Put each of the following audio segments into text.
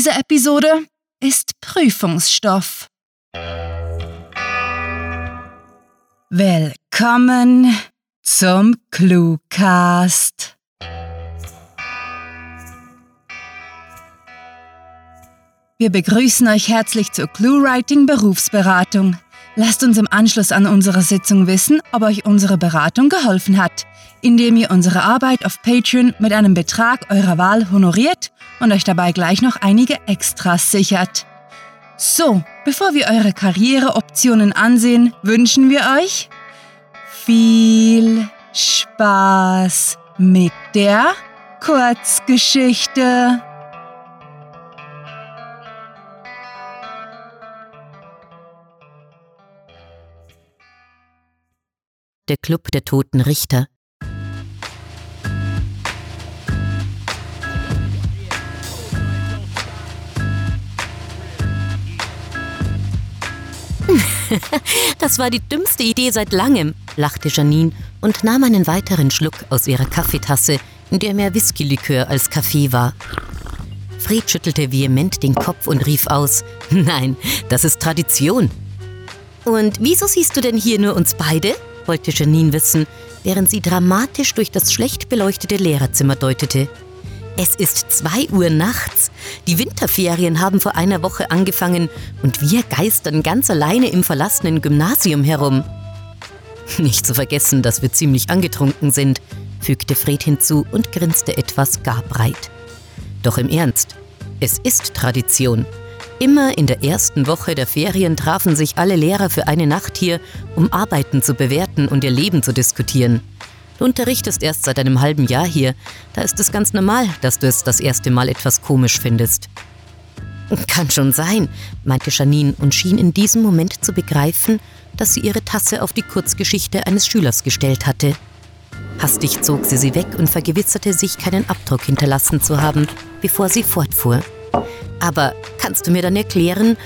Diese Episode ist Prüfungsstoff. Willkommen zum Cluecast. Wir begrüßen euch herzlich zur ClueWriting Berufsberatung. Lasst uns im Anschluss an unsere Sitzung wissen, ob euch unsere Beratung geholfen hat, indem ihr unsere Arbeit auf Patreon mit einem Betrag eurer Wahl honoriert und euch dabei gleich noch einige Extras sichert. So, bevor wir eure Karriereoptionen ansehen, wünschen wir euch viel Spaß mit der Kurzgeschichte. Der Club der Toten Richter das war die dümmste Idee seit langem, lachte Janine und nahm einen weiteren Schluck aus ihrer Kaffeetasse, in der mehr Whiskylikör als Kaffee war. Fred schüttelte vehement den Kopf und rief aus: Nein, das ist Tradition. Und wieso siehst du denn hier nur uns beide? wollte Janine wissen, während sie dramatisch durch das schlecht beleuchtete Lehrerzimmer deutete. Es ist zwei Uhr nachts. Die Winterferien haben vor einer Woche angefangen und wir geistern ganz alleine im verlassenen Gymnasium herum. Nicht zu vergessen, dass wir ziemlich angetrunken sind, fügte Fred hinzu und grinste etwas gar breit. Doch im Ernst, es ist Tradition. Immer in der ersten Woche der Ferien trafen sich alle Lehrer für eine Nacht hier, um Arbeiten zu bewerten und ihr Leben zu diskutieren. Du unterrichtest erst seit einem halben Jahr hier. Da ist es ganz normal, dass du es das erste Mal etwas komisch findest. Kann schon sein, meinte Janine und schien in diesem Moment zu begreifen, dass sie ihre Tasse auf die Kurzgeschichte eines Schülers gestellt hatte. Hastig zog sie sie weg und vergewisserte sich, keinen Abdruck hinterlassen zu haben, bevor sie fortfuhr. Aber kannst du mir dann erklären,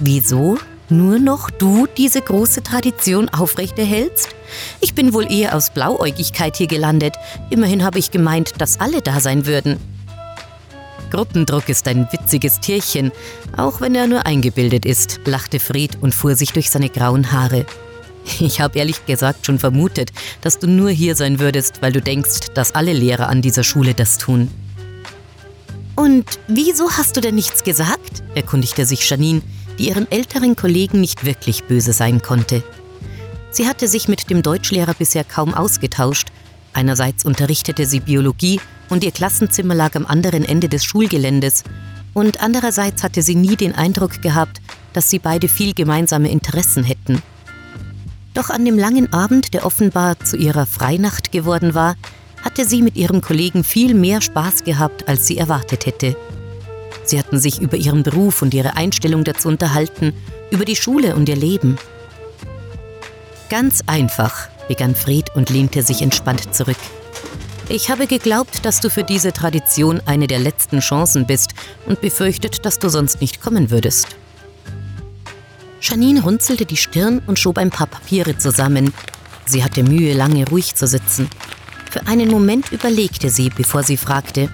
wieso nur noch du diese große Tradition aufrechterhältst? Ich bin wohl eher aus Blauäugigkeit hier gelandet. Immerhin habe ich gemeint, dass alle da sein würden. Gruppendruck ist ein witziges Tierchen, auch wenn er nur eingebildet ist, lachte Fred und fuhr sich durch seine grauen Haare. Ich habe ehrlich gesagt schon vermutet, dass du nur hier sein würdest, weil du denkst, dass alle Lehrer an dieser Schule das tun. Und wieso hast du denn nichts gesagt? erkundigte sich Janine, die ihren älteren Kollegen nicht wirklich böse sein konnte. Sie hatte sich mit dem Deutschlehrer bisher kaum ausgetauscht. Einerseits unterrichtete sie Biologie und ihr Klassenzimmer lag am anderen Ende des Schulgeländes. Und andererseits hatte sie nie den Eindruck gehabt, dass sie beide viel gemeinsame Interessen hätten. Doch an dem langen Abend, der offenbar zu ihrer Freinacht geworden war, hatte sie mit ihrem Kollegen viel mehr Spaß gehabt, als sie erwartet hätte. Sie hatten sich über ihren Beruf und ihre Einstellung dazu unterhalten, über die Schule und ihr Leben. Ganz einfach, begann Fred und lehnte sich entspannt zurück. Ich habe geglaubt, dass du für diese Tradition eine der letzten Chancen bist und befürchtet, dass du sonst nicht kommen würdest. Janine runzelte die Stirn und schob ein paar Papiere zusammen. Sie hatte Mühe, lange ruhig zu sitzen. Für einen Moment überlegte sie, bevor sie fragte,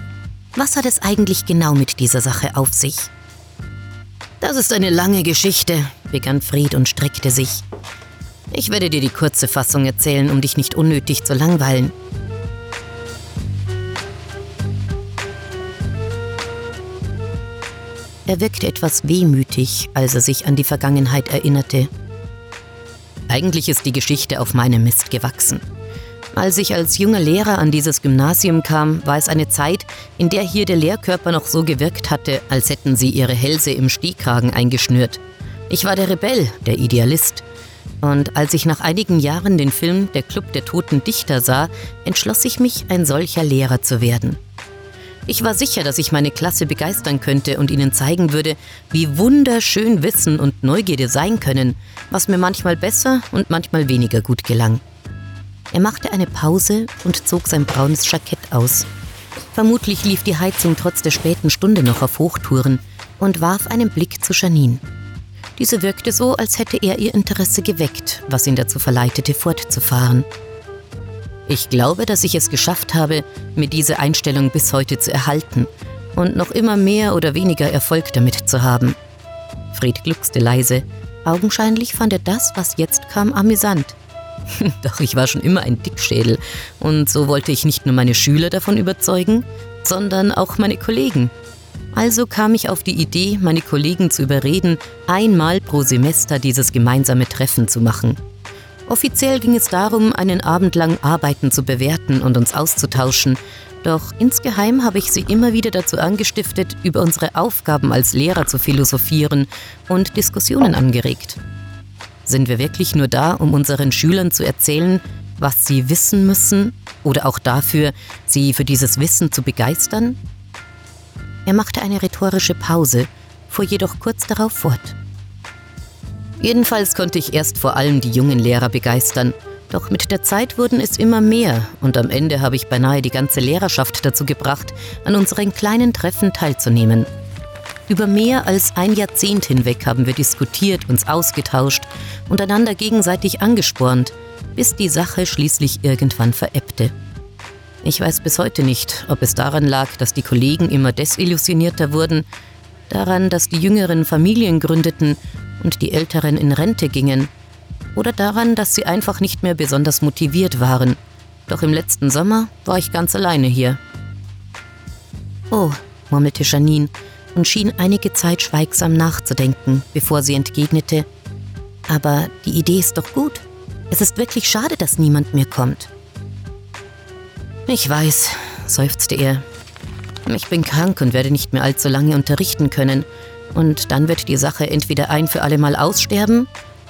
was hat es eigentlich genau mit dieser Sache auf sich? Das ist eine lange Geschichte, begann Fried und streckte sich. Ich werde dir die kurze Fassung erzählen, um dich nicht unnötig zu langweilen. Er wirkte etwas wehmütig, als er sich an die Vergangenheit erinnerte. Eigentlich ist die Geschichte auf meinem Mist gewachsen. Als ich als junger Lehrer an dieses Gymnasium kam, war es eine Zeit, in der hier der Lehrkörper noch so gewirkt hatte, als hätten sie ihre Hälse im Stehkragen eingeschnürt. Ich war der Rebell, der Idealist. Und als ich nach einigen Jahren den Film Der Club der Toten Dichter sah, entschloss ich mich, ein solcher Lehrer zu werden. Ich war sicher, dass ich meine Klasse begeistern könnte und ihnen zeigen würde, wie wunderschön Wissen und Neugierde sein können, was mir manchmal besser und manchmal weniger gut gelang. Er machte eine Pause und zog sein braunes Jackett aus. Vermutlich lief die Heizung trotz der späten Stunde noch auf Hochtouren und warf einen Blick zu Janine. Diese wirkte so, als hätte er ihr Interesse geweckt, was ihn dazu verleitete, fortzufahren. Ich glaube, dass ich es geschafft habe, mir diese Einstellung bis heute zu erhalten. und noch immer mehr oder weniger Erfolg damit zu haben. Fred gluckste leise. Augenscheinlich fand er das, was jetzt kam, amüsant. Doch ich war schon immer ein Dickschädel und so wollte ich nicht nur meine Schüler davon überzeugen, sondern auch meine Kollegen. Also kam ich auf die Idee, meine Kollegen zu überreden, einmal pro Semester dieses gemeinsame Treffen zu machen. Offiziell ging es darum, einen Abend lang Arbeiten zu bewerten und uns auszutauschen, doch insgeheim habe ich sie immer wieder dazu angestiftet, über unsere Aufgaben als Lehrer zu philosophieren und Diskussionen angeregt. Sind wir wirklich nur da, um unseren Schülern zu erzählen, was sie wissen müssen oder auch dafür, sie für dieses Wissen zu begeistern? Er machte eine rhetorische Pause, fuhr jedoch kurz darauf fort. Jedenfalls konnte ich erst vor allem die jungen Lehrer begeistern, doch mit der Zeit wurden es immer mehr und am Ende habe ich beinahe die ganze Lehrerschaft dazu gebracht, an unseren kleinen Treffen teilzunehmen. Über mehr als ein Jahrzehnt hinweg haben wir diskutiert, uns ausgetauscht und einander gegenseitig angespornt, bis die Sache schließlich irgendwann verebbte. Ich weiß bis heute nicht, ob es daran lag, dass die Kollegen immer desillusionierter wurden, daran, dass die Jüngeren Familien gründeten und die Älteren in Rente gingen, oder daran, dass sie einfach nicht mehr besonders motiviert waren. Doch im letzten Sommer war ich ganz alleine hier. Oh, murmelte Janine und schien einige Zeit schweigsam nachzudenken, bevor sie entgegnete. Aber die Idee ist doch gut. Es ist wirklich schade, dass niemand mehr kommt. Ich weiß, seufzte er. Ich bin krank und werde nicht mehr allzu lange unterrichten können. Und dann wird die Sache entweder ein für alle Mal aussterben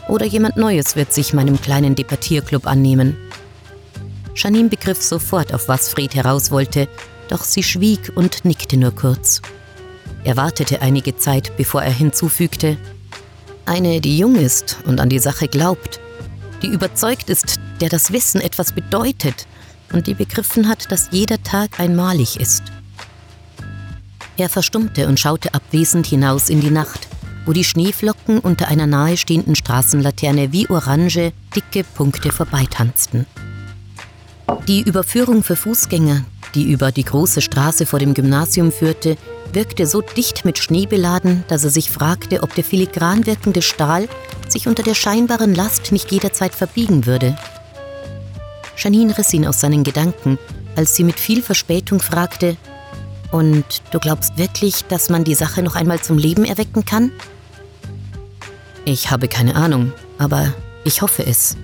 oder jemand Neues wird sich meinem kleinen Debattierclub annehmen. Janine begriff sofort, auf was Fred heraus wollte, doch sie schwieg und nickte nur kurz. Er wartete einige Zeit, bevor er hinzufügte, eine, die jung ist und an die Sache glaubt, die überzeugt ist, der das Wissen etwas bedeutet und die begriffen hat, dass jeder Tag einmalig ist. Er verstummte und schaute abwesend hinaus in die Nacht, wo die Schneeflocken unter einer nahestehenden Straßenlaterne wie orange, dicke Punkte vorbeitanzten. Die Überführung für Fußgänger, die über die große Straße vor dem Gymnasium führte, wirkte so dicht mit Schnee beladen, dass er sich fragte, ob der filigran wirkende Stahl sich unter der scheinbaren Last nicht jederzeit verbiegen würde. Janine riss ihn aus seinen Gedanken, als sie mit viel Verspätung fragte, Und du glaubst wirklich, dass man die Sache noch einmal zum Leben erwecken kann? Ich habe keine Ahnung, aber ich hoffe es,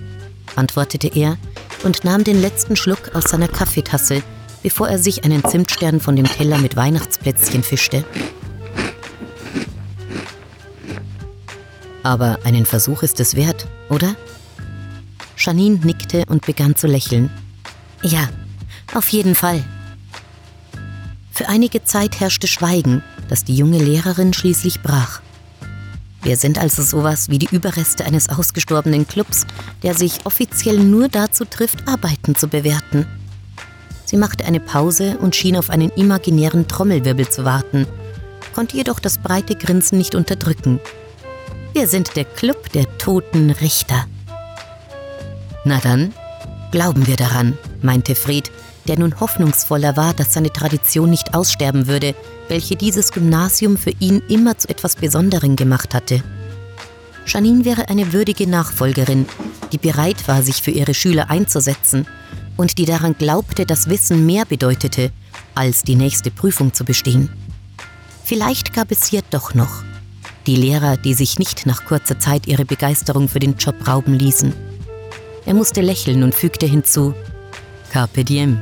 antwortete er und nahm den letzten Schluck aus seiner Kaffeetasse, bevor er sich einen Zimtstern von dem Teller mit Weihnachtsplätzchen fischte. Aber einen Versuch ist es wert, oder? Janine nickte und begann zu lächeln. Ja, auf jeden Fall. Für einige Zeit herrschte Schweigen, das die junge Lehrerin schließlich brach. Wir sind also sowas wie die Überreste eines ausgestorbenen Clubs, der sich offiziell nur dazu trifft, Arbeiten zu bewerten. Sie machte eine Pause und schien auf einen imaginären Trommelwirbel zu warten, konnte jedoch das breite Grinsen nicht unterdrücken. Wir sind der Club der toten Richter. Na dann, glauben wir daran, meinte Fred, der nun hoffnungsvoller war, dass seine Tradition nicht aussterben würde, welche dieses Gymnasium für ihn immer zu etwas Besonderem gemacht hatte. Janine wäre eine würdige Nachfolgerin, die bereit war, sich für ihre Schüler einzusetzen und die daran glaubte, dass Wissen mehr bedeutete, als die nächste Prüfung zu bestehen. Vielleicht gab es hier doch noch die Lehrer, die sich nicht nach kurzer Zeit ihre Begeisterung für den Job rauben ließen. Er musste lächeln und fügte hinzu, Carpe diem.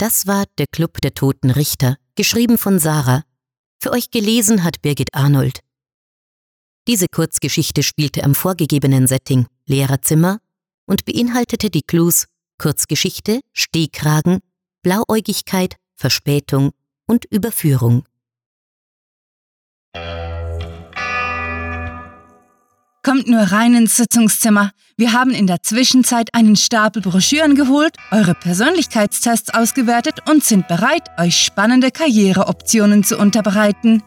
Das war der Club der Toten Richter, geschrieben von Sarah. Für euch gelesen hat Birgit Arnold. Diese Kurzgeschichte spielte am vorgegebenen Setting Lehrerzimmer und beinhaltete die Clues Kurzgeschichte, Stehkragen, Blauäugigkeit, Verspätung und Überführung. Kommt nur rein ins Sitzungszimmer. Wir haben in der Zwischenzeit einen Stapel Broschüren geholt, eure Persönlichkeitstests ausgewertet und sind bereit, euch spannende Karriereoptionen zu unterbreiten.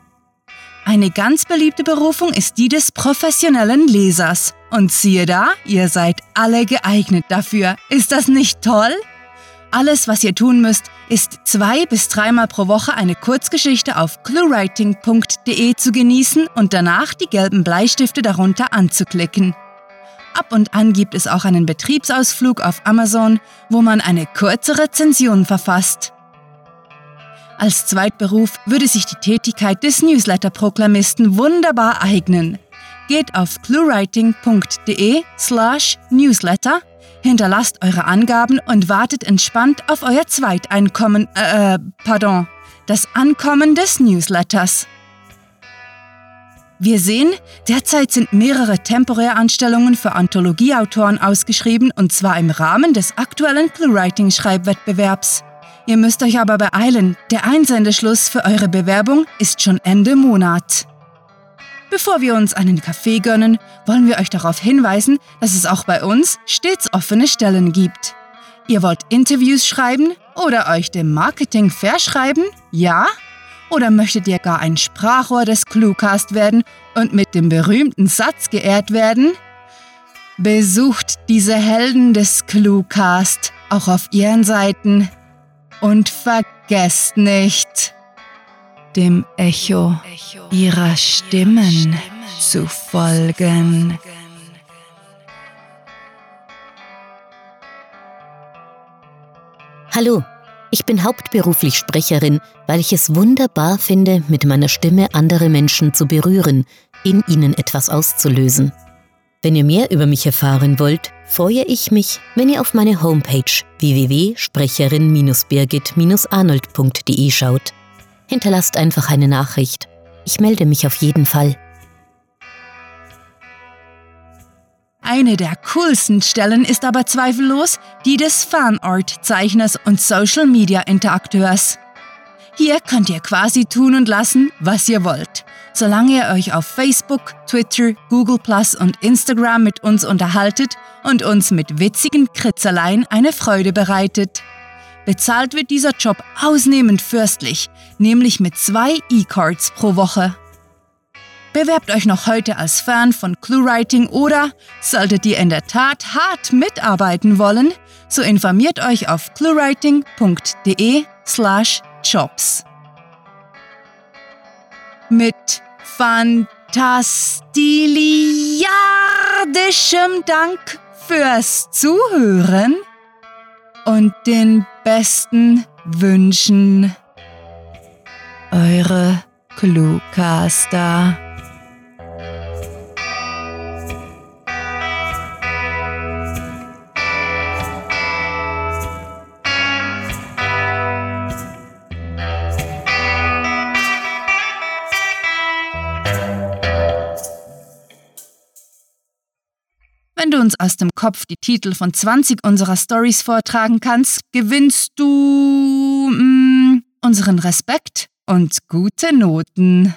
Eine ganz beliebte Berufung ist die des professionellen Lesers. Und siehe da, ihr seid alle geeignet dafür. Ist das nicht toll? Alles, was ihr tun müsst, ist zwei bis dreimal pro Woche eine Kurzgeschichte auf cluewriting.de zu genießen und danach die gelben Bleistifte darunter anzuklicken. Ab und an gibt es auch einen Betriebsausflug auf Amazon, wo man eine kurze Rezension verfasst. Als Zweitberuf würde sich die Tätigkeit des Newsletter-Proklamisten wunderbar eignen. Geht auf cluewriting.de slash newsletter Hinterlasst eure Angaben und wartet entspannt auf euer Zweiteinkommen, äh, äh, pardon, das Ankommen des Newsletters. Wir sehen, derzeit sind mehrere Temporäranstellungen für Anthologieautoren ausgeschrieben und zwar im Rahmen des aktuellen ClueWriting-Schreibwettbewerbs. Ihr müsst euch aber beeilen, der Einsendeschluss für eure Bewerbung ist schon Ende Monat. Bevor wir uns einen Kaffee gönnen, wollen wir euch darauf hinweisen, dass es auch bei uns stets offene Stellen gibt. Ihr wollt Interviews schreiben oder euch dem Marketing verschreiben? Ja? Oder möchtet ihr gar ein Sprachrohr des Cluecast werden und mit dem berühmten Satz geehrt werden? Besucht diese Helden des Cluecast auch auf ihren Seiten und vergesst nicht, dem Echo ihrer Stimmen zu folgen. Hallo, ich bin hauptberuflich Sprecherin, weil ich es wunderbar finde, mit meiner Stimme andere Menschen zu berühren, in ihnen etwas auszulösen. Wenn ihr mehr über mich erfahren wollt, freue ich mich, wenn ihr auf meine Homepage www.sprecherin-birgit-arnold.de schaut hinterlasst einfach eine Nachricht. Ich melde mich auf jeden Fall. Eine der coolsten Stellen ist aber zweifellos die des Fanart-Zeichners und Social-Media-Interakteurs. Hier könnt ihr quasi tun und lassen, was ihr wollt, solange ihr euch auf Facebook, Twitter, Google Plus und Instagram mit uns unterhaltet und uns mit witzigen Kritzerlein eine Freude bereitet. Bezahlt wird dieser Job ausnehmend fürstlich, nämlich mit zwei E-Cards pro Woche. Bewerbt euch noch heute als Fan von ClueWriting oder, solltet ihr in der Tat hart mitarbeiten wollen, so informiert euch auf cluewriting.de slash jobs. Mit fantastiliardischem Dank fürs Zuhören und den besten Wünschen. Eure Cluecaster. Du uns aus dem Kopf die Titel von 20 unserer Stories vortragen kannst, gewinnst du mm, unseren Respekt und gute Noten.